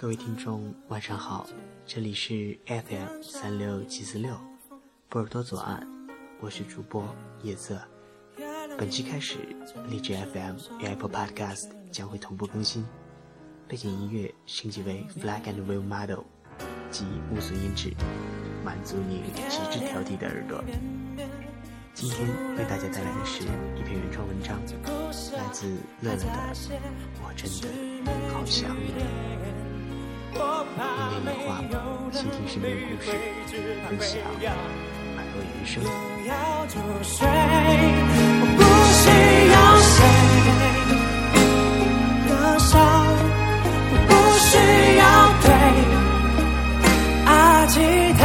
各位听众，晚上好，这里是 FM 三六七四六，波尔多左岸，我是主播叶色。本期开始，荔枝 FM 与 Apple Podcast 将会同步更新，背景音乐升级为 Flag and Wheel Model，即无损音质，满足你极致挑剔的耳朵。今天为大家带来的是一篇原创文章，来自乐乐的《我真的好想你》。因为有话，倾听身边故事，分享耳朵余生。不需要谁的笑，不需要对爱祈祷。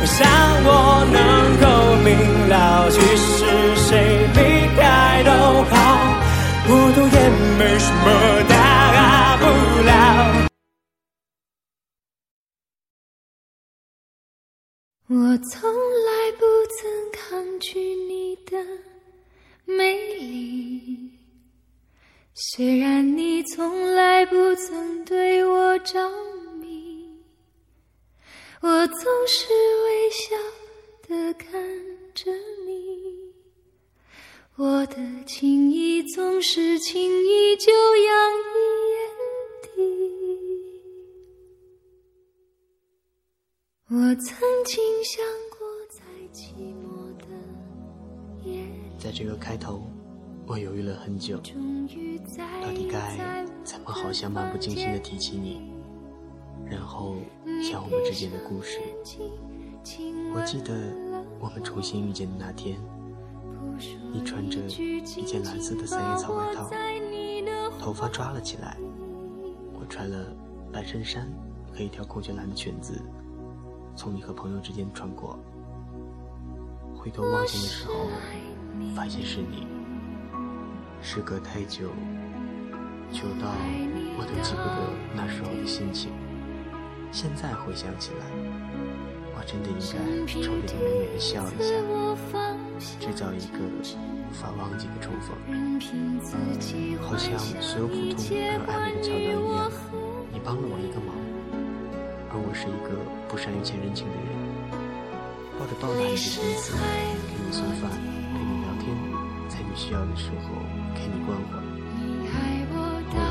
我想我能够明了，其实谁我从来不曾抗拒你的美丽，虽然你从来不曾对我着迷，我总是微笑的看着你，我的情意总是轻易就洋溢眼底。我曾经想过，在寂寞的夜，在这个开头，我犹豫了很久，到底该怎么好像漫不经心的提起你，然后讲我们之间的故事。我记得我们重新遇见的那天，你穿着一件蓝色的三叶草外套，头发抓了起来，我穿了白衬衫和一条孔雀蓝的裙子，从你和朋友之间穿过。回头望见的时候，发现是你。时隔太久，久到我都记不得那时候的心情。现在回想起来，我真的应该冲着你美美的笑一下，制造一个无法忘记的重逢。好像所有普通而暧昧的桥段一样，你帮了我一个忙，而我是一个不善于欠人情的人，抱着报答你的心思，给你送饭，陪你聊天，在你需要的时候给你关怀。后来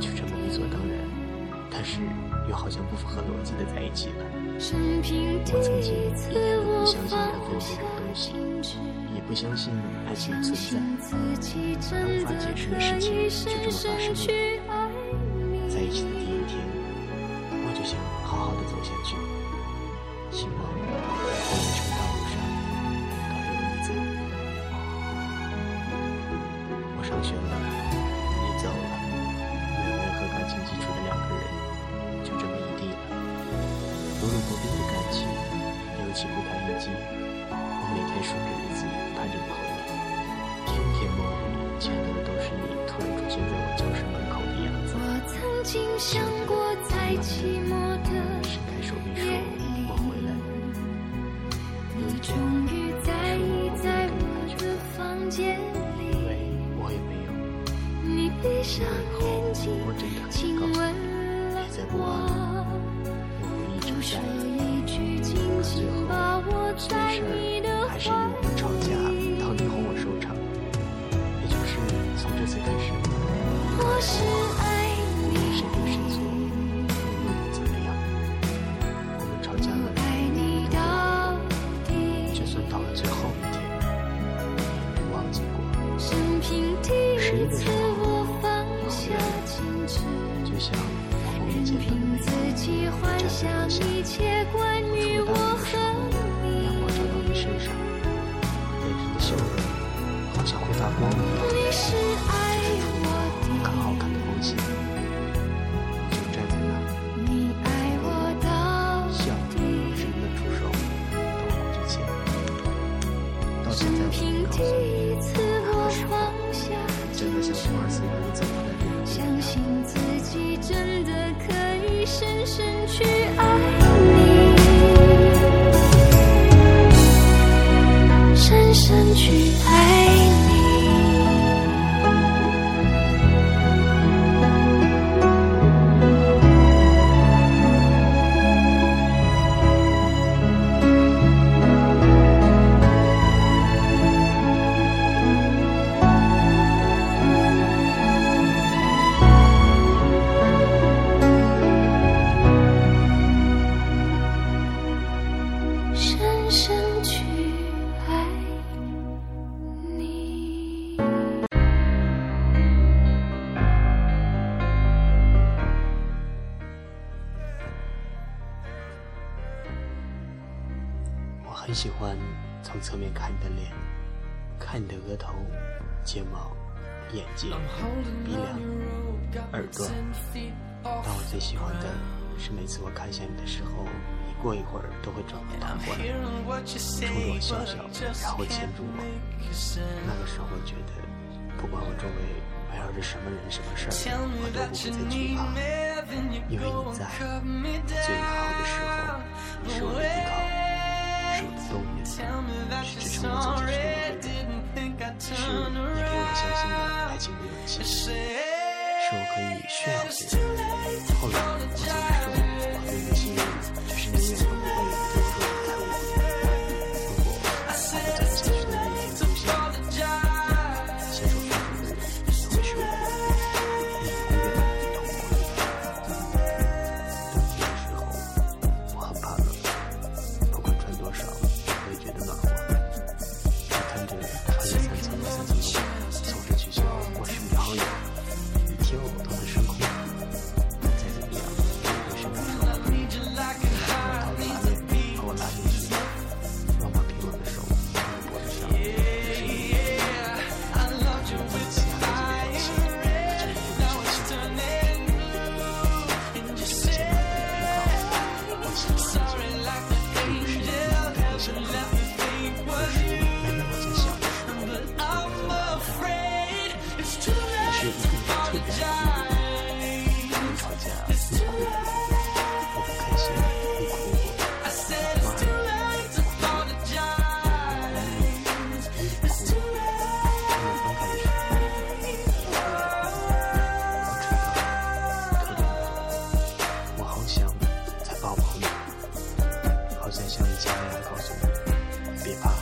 就这么理所当然，但是又好像不符合逻辑的在一起了。我曾经一点都不相信缘分这种东西，也不相信爱情的存在，但无法解释的事情就这么发生了。想过在寂寞的夜里你终于在意在我的房间里。你闭上眼睛亲吻了我不说一句轻轻把我在你的怀里好像会发光一样。你是爱我很好，看的光线，很喜欢从侧面看你的脸，看你的额头、睫毛、眼睛、鼻梁、耳朵。但我最喜欢的是每次我看向你的时候，你过一会儿都会转过头过来，冲着我笑笑，然后牵住我。那个时候我觉得，不管我周围围绕着什么人、什么事儿，我都不会再惧怕，因为你在，在最美好的时候，你是我的依靠，的动力，是支撑我走进这个路的人，是你给我相信的爱情的勇气，是我可以炫耀别人。后来我总而是每每我在想的时候，我会在想它。也是一个特别的地方。吵架，你哭过；我不开心，你哭过；我骂你，你哭过；我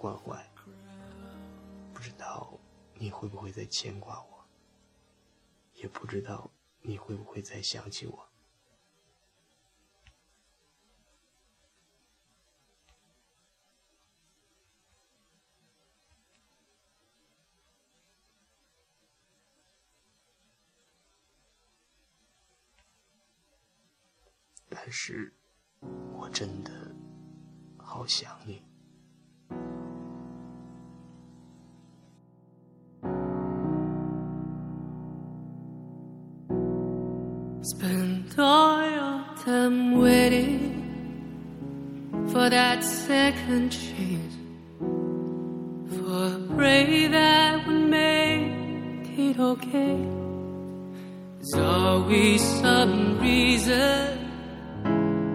关怀，不知道你会不会再牵挂我，也不知道你会不会再想起我。但是，我真的好想你。Spend all your time waiting for that second chance, for a break that would make it okay. There's always some reason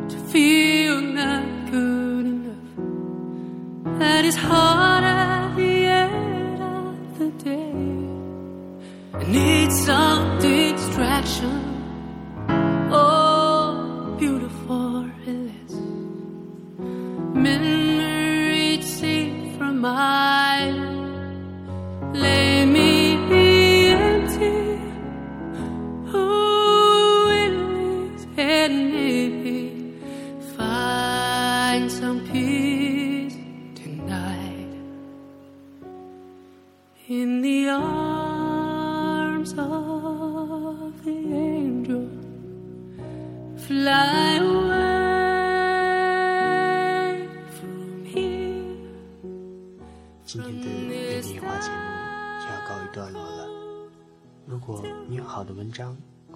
to feel not good enough. That is hard at the end of the day. I need some distraction.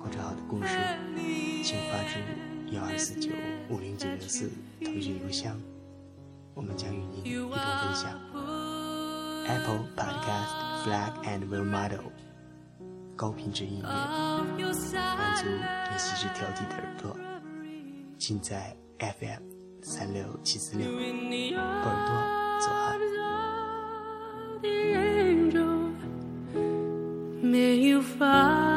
或者好的故事，请发至幺二四九五零九零四腾讯邮箱，我们将与您一同分享。Apple Podcast Flag and Real Model 高品质音乐，满足致挑剔的耳朵。尽在 FM 三六七四六，高耳朵。May you find.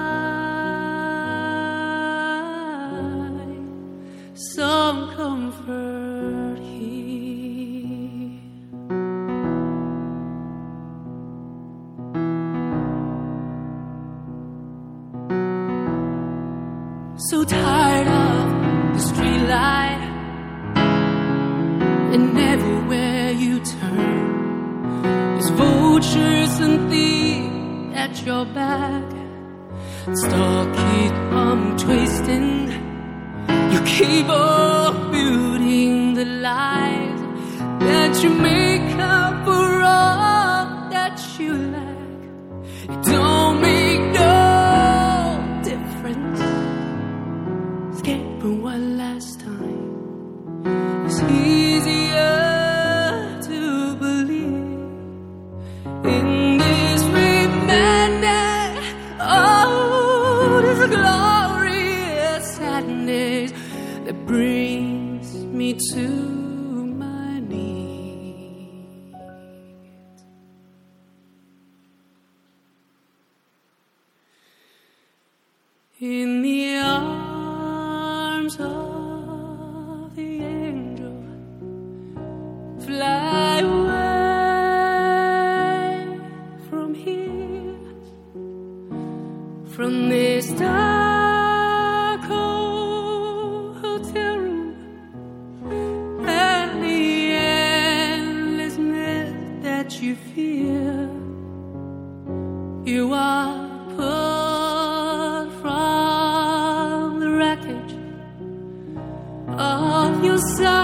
There's vultures and thieves at your back. Star keep on twisting. You keep on building the lies that you make up for all that you So.